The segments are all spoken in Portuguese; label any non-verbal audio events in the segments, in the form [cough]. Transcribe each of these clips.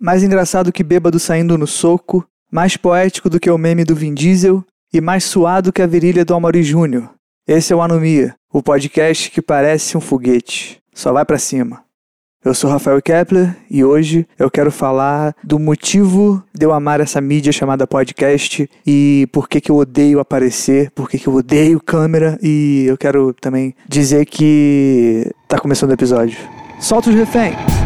mais engraçado que bêbado saindo no soco, mais poético do que o meme do Vin Diesel e mais suado que a virilha do Amaury Júnior. Esse é o Anomia, o podcast que parece um foguete. Só vai pra cima. Eu sou Rafael Kepler e hoje eu quero falar do motivo de eu amar essa mídia chamada podcast e por que, que eu odeio aparecer, por que, que eu odeio câmera e eu quero também dizer que tá começando o episódio. Solta os refém!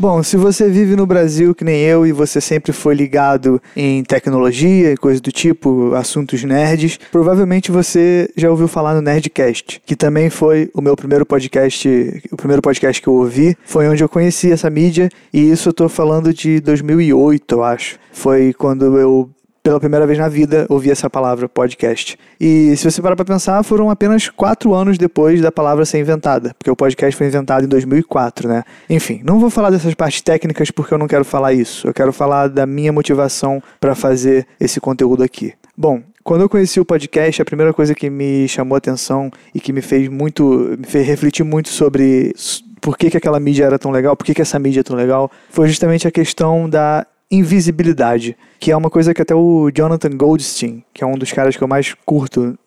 Bom, se você vive no Brasil que nem eu e você sempre foi ligado em tecnologia e coisas do tipo, assuntos nerds, provavelmente você já ouviu falar no Nerdcast, que também foi o meu primeiro podcast, o primeiro podcast que eu ouvi, foi onde eu conheci essa mídia e isso eu tô falando de 2008, eu acho. Foi quando eu pela primeira vez na vida, ouvi essa palavra podcast. E se você parar para pensar, foram apenas quatro anos depois da palavra ser inventada, porque o podcast foi inventado em 2004, né? Enfim, não vou falar dessas partes técnicas porque eu não quero falar isso. Eu quero falar da minha motivação para fazer esse conteúdo aqui. Bom, quando eu conheci o podcast, a primeira coisa que me chamou a atenção e que me fez muito, me fez refletir muito sobre por que, que aquela mídia era tão legal, por que, que essa mídia é tão legal, foi justamente a questão da invisibilidade, que é uma coisa que até o Jonathan Goldstein, que é um dos caras que eu mais curto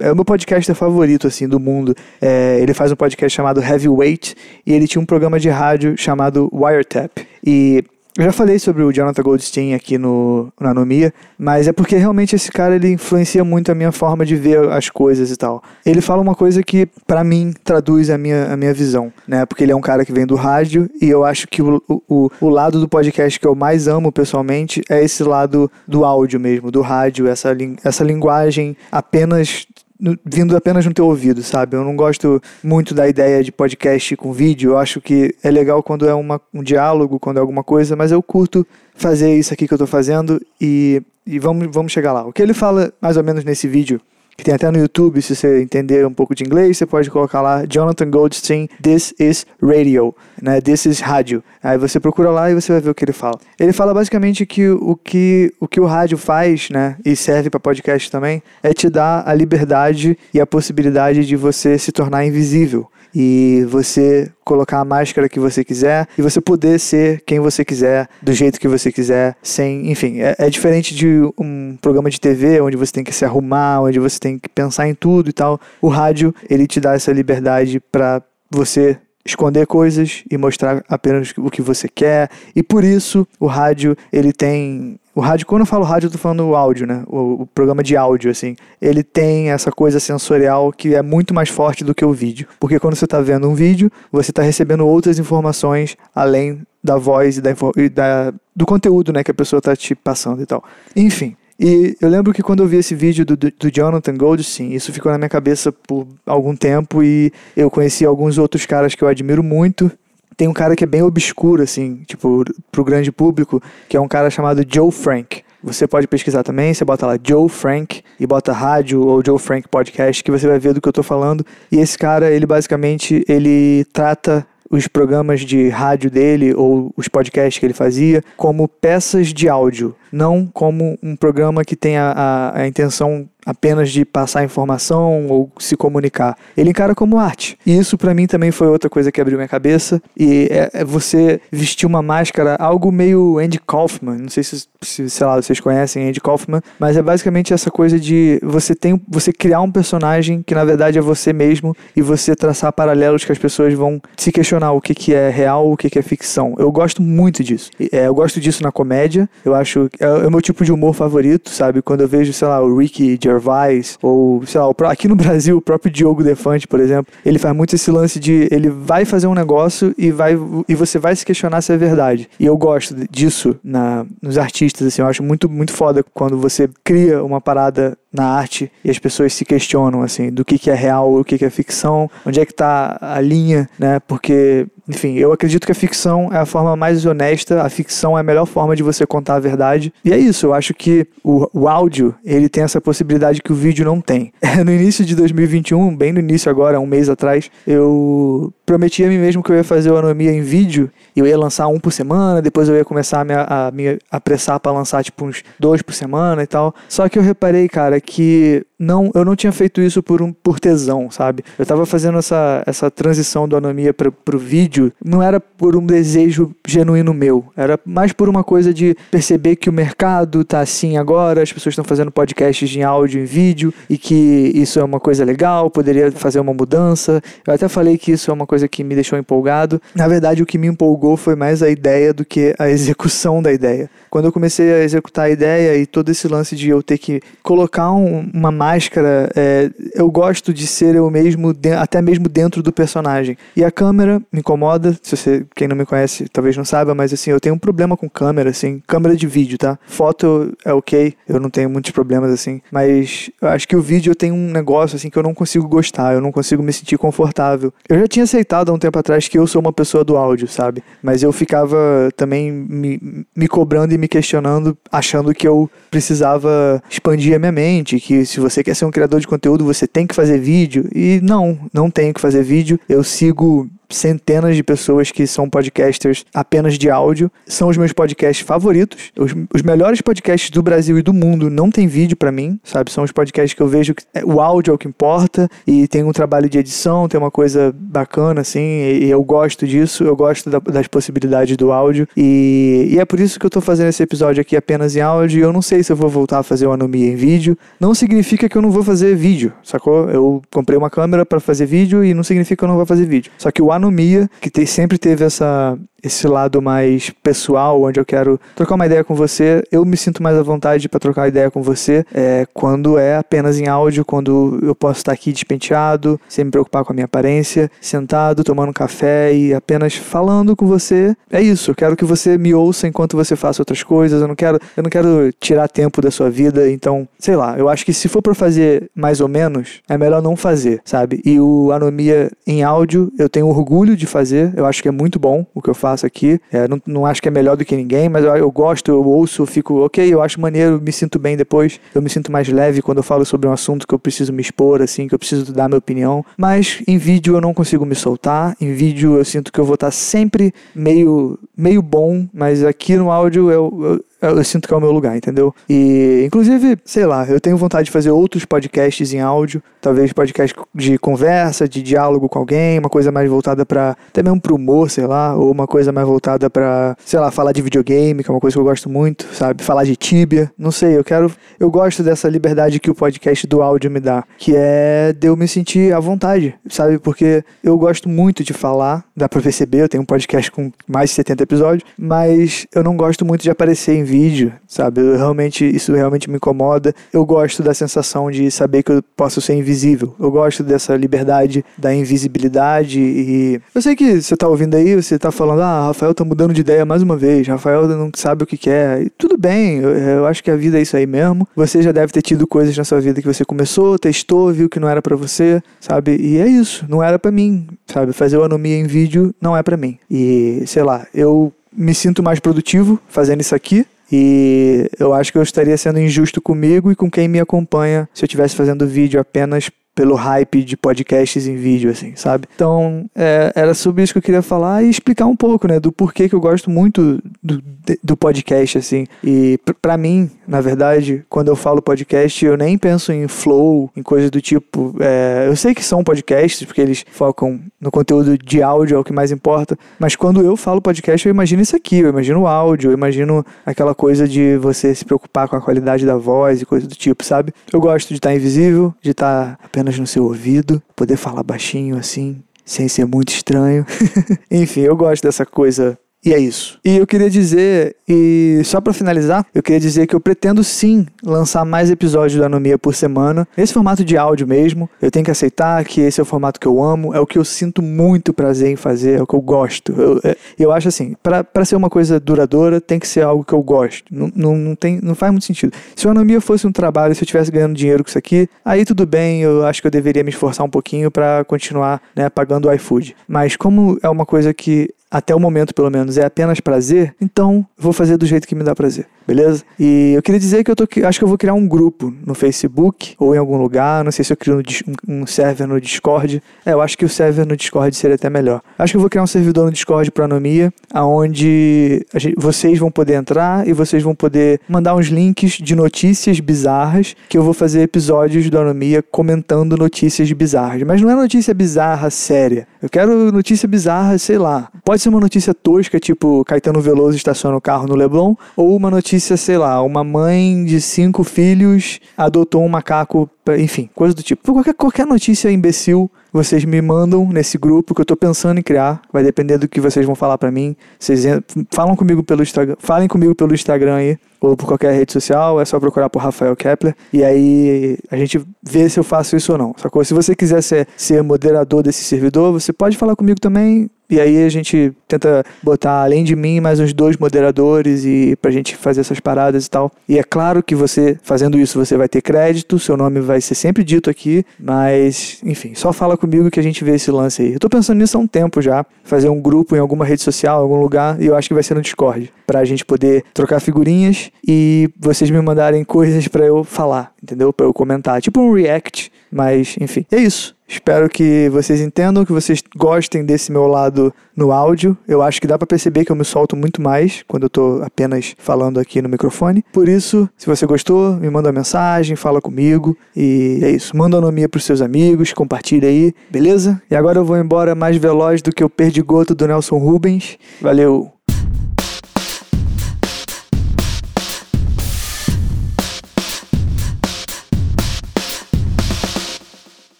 é o meu podcaster favorito, assim, do mundo. É, ele faz um podcast chamado Heavyweight e ele tinha um programa de rádio chamado Wiretap. E eu já falei sobre o Jonathan Goldstein aqui no, no Anomia, mas é porque realmente esse cara ele influencia muito a minha forma de ver as coisas e tal. Ele fala uma coisa que, para mim, traduz a minha, a minha visão, né? Porque ele é um cara que vem do rádio e eu acho que o, o, o lado do podcast que eu mais amo pessoalmente é esse lado do áudio mesmo, do rádio, essa, essa linguagem apenas no, vindo apenas no teu ouvido, sabe? Eu não gosto muito da ideia de podcast com vídeo. Eu acho que é legal quando é uma, um diálogo, quando é alguma coisa, mas eu curto fazer isso aqui que eu tô fazendo e, e vamos, vamos chegar lá. O que ele fala mais ou menos nesse vídeo que tem até no YouTube, se você entender um pouco de inglês, você pode colocar lá Jonathan Goldstein, This is Radio, né? This is rádio. Aí você procura lá e você vai ver o que ele fala. Ele fala basicamente que o que o, que o rádio faz, né, e serve para podcast também, é te dar a liberdade e a possibilidade de você se tornar invisível e você colocar a máscara que você quiser e você poder ser quem você quiser, do jeito que você quiser, sem. Enfim, é, é diferente de um programa de TV onde você tem que se arrumar, onde você tem que pensar em tudo e tal. O rádio, ele te dá essa liberdade para você esconder coisas e mostrar apenas o que você quer. E por isso o rádio ele tem o rádio, quando eu falo rádio, eu tô falando o áudio, né? O, o, programa de áudio, assim. Ele tem essa coisa sensorial que é muito mais forte do que o vídeo. Porque quando você tá vendo um vídeo, você tá recebendo outras informações além da voz e da, e da do conteúdo, né? Que a pessoa tá te passando e tal. Enfim. E eu lembro que quando eu vi esse vídeo do, do Jonathan Goldstein, isso ficou na minha cabeça por algum tempo e eu conheci alguns outros caras que eu admiro muito tem um cara que é bem obscuro, assim, tipo, pro grande público, que é um cara chamado Joe Frank. Você pode pesquisar também, você bota lá Joe Frank e bota rádio ou Joe Frank Podcast, que você vai ver do que eu tô falando. E esse cara, ele basicamente, ele trata os programas de rádio dele ou os podcasts que ele fazia como peças de áudio, não como um programa que tenha a, a intenção apenas de passar informação ou se comunicar. Ele encara como arte. E isso para mim também foi outra coisa que abriu minha cabeça. E é, é, você vestir uma máscara, algo meio Andy Kaufman. Não sei se, se sei lá, vocês conhecem Andy Kaufman, mas é basicamente essa coisa de você tem você criar um personagem que na verdade é você mesmo e você traçar paralelos que as pessoas vão se questionar o que, que é real, o que, que é ficção. Eu gosto muito disso. É, eu gosto disso na comédia. Eu acho é, é o meu tipo de humor favorito, sabe? Quando eu vejo, sei lá, o Ricky Gervais, ou, sei lá, aqui no [laughs] Brasil, o próprio Diogo Defante, por exemplo, ele faz muito esse lance de ele vai fazer um negócio e, vai, e você vai se questionar se é verdade. E eu gosto disso na, nos artistas, assim, eu acho muito, muito foda quando você cria uma parada na arte e as pessoas se questionam, assim, do que, que é real, o que, que é ficção, onde é que tá a linha, né? Porque enfim, eu acredito que a ficção é a forma mais honesta, a ficção é a melhor forma de você contar a verdade. E é isso, eu acho que o, o áudio, ele tem essa possibilidade que o vídeo não tem. [laughs] no início de 2021, bem no início agora, um mês atrás, eu prometi a mim mesmo que eu ia fazer o Anomia em vídeo, eu ia lançar um por semana, depois eu ia começar a me, a, me apressar para lançar tipo uns dois por semana e tal. Só que eu reparei, cara, que não, eu não tinha feito isso por um por tesão, sabe? Eu tava fazendo essa, essa transição do anomia para pro vídeo, não era por um desejo genuíno meu, era mais por uma coisa de perceber que o mercado tá assim agora, as pessoas estão fazendo podcasts em áudio e vídeo e que isso é uma coisa legal, poderia fazer uma mudança. Eu até falei que isso é uma coisa que me deixou empolgado. Na verdade, o que me empolgou foi mais a ideia do que a [laughs] execução da ideia. Quando eu comecei a executar a ideia e todo esse lance de eu ter que colocar um, uma máscara, é, eu gosto de ser eu mesmo, de, até mesmo dentro do personagem. E a câmera me incomoda, se você, quem não me conhece, talvez não saiba, mas assim, eu tenho um problema com câmera, assim, câmera de vídeo, tá? Foto é ok, eu não tenho muitos problemas assim, mas eu acho que o vídeo eu tenho um negócio assim que eu não consigo gostar, eu não consigo me sentir confortável. Eu já tinha aceitado há um tempo atrás que eu sou uma pessoa do áudio, sabe? Mas eu ficava também me, me cobrando e me questionando, achando que eu precisava expandir a minha mente, que se você quer ser um criador de conteúdo, você tem que fazer vídeo. E não, não tenho que fazer vídeo. Eu sigo centenas de pessoas que são podcasters apenas de áudio. São os meus podcasts favoritos. Os, os melhores podcasts do Brasil e do mundo não tem vídeo para mim, sabe? São os podcasts que eu vejo que é, o áudio é o que importa e tem um trabalho de edição, tem uma coisa bacana, assim, e, e eu gosto disso, eu gosto da, das possibilidades do áudio. E, e, é por isso que eu tô fazendo esse episódio aqui apenas em áudio. Eu não sei se eu vou voltar a fazer o Anomia em vídeo. Não significa que eu não vou fazer vídeo, sacou? Eu comprei uma câmera para fazer vídeo e não significa que eu não vou fazer vídeo. Só que o Anomia, que tem, sempre teve essa, esse lado mais pessoal, onde eu quero trocar uma ideia com você, eu me sinto mais à vontade para trocar ideia com você é, quando é apenas em áudio, quando eu posso estar aqui despenteado, sem me preocupar com a minha aparência, sentado, tomando um café e apenas falando com você. É isso, eu quero que você me ouça enquanto você faça outras coisas, eu não quero, eu não quero tirar tempo da sua vida, então, sei lá, eu acho que se for para fazer mais ou menos, é melhor não fazer, sabe? E o Anomia em áudio, eu tenho orgulho de fazer, eu acho que é muito bom o que eu faço aqui. É, não, não acho que é melhor do que ninguém, mas eu, eu gosto, eu ouço, eu fico, ok, eu acho maneiro, me sinto bem depois. Eu me sinto mais leve quando eu falo sobre um assunto que eu preciso me expor, assim, que eu preciso dar minha opinião. Mas em vídeo eu não consigo me soltar. Em vídeo eu sinto que eu vou estar sempre meio, meio bom, mas aqui no áudio eu, eu eu, sinto que é o meu lugar, entendeu? E, inclusive, sei lá, eu tenho vontade de fazer outros podcasts em áudio, talvez podcast de conversa, de diálogo com alguém, uma coisa mais voltada para até mesmo pro humor, sei lá, ou uma coisa mais voltada para, sei lá, falar de videogame, que é uma coisa que eu gosto muito, sabe? Falar de Tibia, não sei, eu quero, eu gosto dessa liberdade que o podcast do áudio me dá, que é de eu me sentir à vontade, sabe? Porque eu gosto muito de falar, dá pra perceber, eu tenho um podcast com mais de 70 episódios, mas eu não gosto muito de aparecer em vídeo, sabe? Eu realmente, isso realmente me incomoda. Eu gosto da sensação de saber que eu posso ser invisível. Eu gosto dessa liberdade da invisibilidade e eu sei que você tá ouvindo aí, você tá falando, ah, Rafael tá mudando de ideia mais uma vez, Rafael não sabe o que quer. E tudo bem, eu, eu acho que a vida é isso aí mesmo. Você já deve ter tido coisas na sua vida que você começou, testou, viu que não era para você, sabe? E é isso, não era para mim, sabe? Fazer o anomia em vídeo não é para mim. E sei lá, eu me sinto mais produtivo fazendo isso aqui. E eu acho que eu estaria sendo injusto comigo e com quem me acompanha se eu estivesse fazendo vídeo apenas pelo hype de podcasts em vídeo, assim, sabe? Então, é, era sobre isso que eu queria falar e explicar um pouco, né, do porquê que eu gosto muito do, do podcast, assim. E para mim, na verdade, quando eu falo podcast, eu nem penso em flow, em coisas do tipo. É, eu sei que são podcasts, porque eles focam no conteúdo de áudio, é o que mais importa. Mas quando eu falo podcast, eu imagino isso aqui, eu imagino o áudio, eu imagino aquela coisa de você se preocupar com a qualidade da voz e coisa do tipo, sabe? Eu gosto de estar invisível, de estar apenas no seu ouvido, poder falar baixinho assim, sem ser muito estranho. [laughs] Enfim, eu gosto dessa coisa e é isso. E eu queria dizer, e só para finalizar, eu queria dizer que eu pretendo sim lançar mais episódios da Anomia por semana, nesse formato de áudio mesmo. Eu tenho que aceitar que esse é o formato que eu amo, é o que eu sinto muito prazer em fazer, é o que eu gosto. Eu, é, eu acho assim, para ser uma coisa duradoura, tem que ser algo que eu gosto. Não, não, não, tem, não faz muito sentido. Se a Anomia fosse um trabalho, se eu estivesse ganhando dinheiro com isso aqui, aí tudo bem, eu acho que eu deveria me esforçar um pouquinho para continuar né, pagando o iFood. Mas como é uma coisa que até o momento pelo menos, é apenas prazer, então vou fazer do jeito que me dá prazer, beleza? E eu queria dizer que eu tô, acho que eu vou criar um grupo no Facebook ou em algum lugar, não sei se eu crio um, um server no Discord. É, eu acho que o server no Discord seria até melhor. Acho que eu vou criar um servidor no Discord para Anomia, aonde gente, vocês vão poder entrar e vocês vão poder mandar uns links de notícias bizarras que eu vou fazer episódios do Anomia comentando notícias bizarras. Mas não é notícia bizarra séria. Eu quero notícia bizarra, sei lá. Pode ser uma notícia tosca, tipo Caetano Veloso estaciona o carro no Leblon, ou uma notícia, sei lá, uma mãe de cinco filhos adotou um macaco, enfim, coisa do tipo. Qualquer, qualquer notícia imbecil vocês me mandam nesse grupo que eu tô pensando em criar. Vai depender do que vocês vão falar para mim. Vocês falam comigo pelo Instagram, falem comigo pelo Instagram aí ou por qualquer rede social, é só procurar por Rafael Kepler e aí a gente vê se eu faço isso ou não. Sacou? Se você quiser ser, ser moderador desse servidor, você pode falar comigo também. E aí a gente tenta botar, além de mim, mais uns dois moderadores e pra gente fazer essas paradas e tal. E é claro que você, fazendo isso, você vai ter crédito, seu nome vai ser sempre dito aqui, mas, enfim, só fala comigo que a gente vê esse lance aí. Eu tô pensando nisso há um tempo já, fazer um grupo em alguma rede social, algum lugar, e eu acho que vai ser no Discord, pra gente poder trocar figurinhas e vocês me mandarem coisas para eu falar, entendeu? Para eu comentar, tipo um react, mas enfim. É isso. Espero que vocês entendam, que vocês gostem desse meu lado no áudio. Eu acho que dá para perceber que eu me solto muito mais quando eu tô apenas falando aqui no microfone. Por isso, se você gostou, me manda uma mensagem, fala comigo e é isso. Manda a nomia pros seus amigos, compartilha aí, beleza? E agora eu vou embora mais veloz do que o perdigoto do Nelson Rubens. Valeu!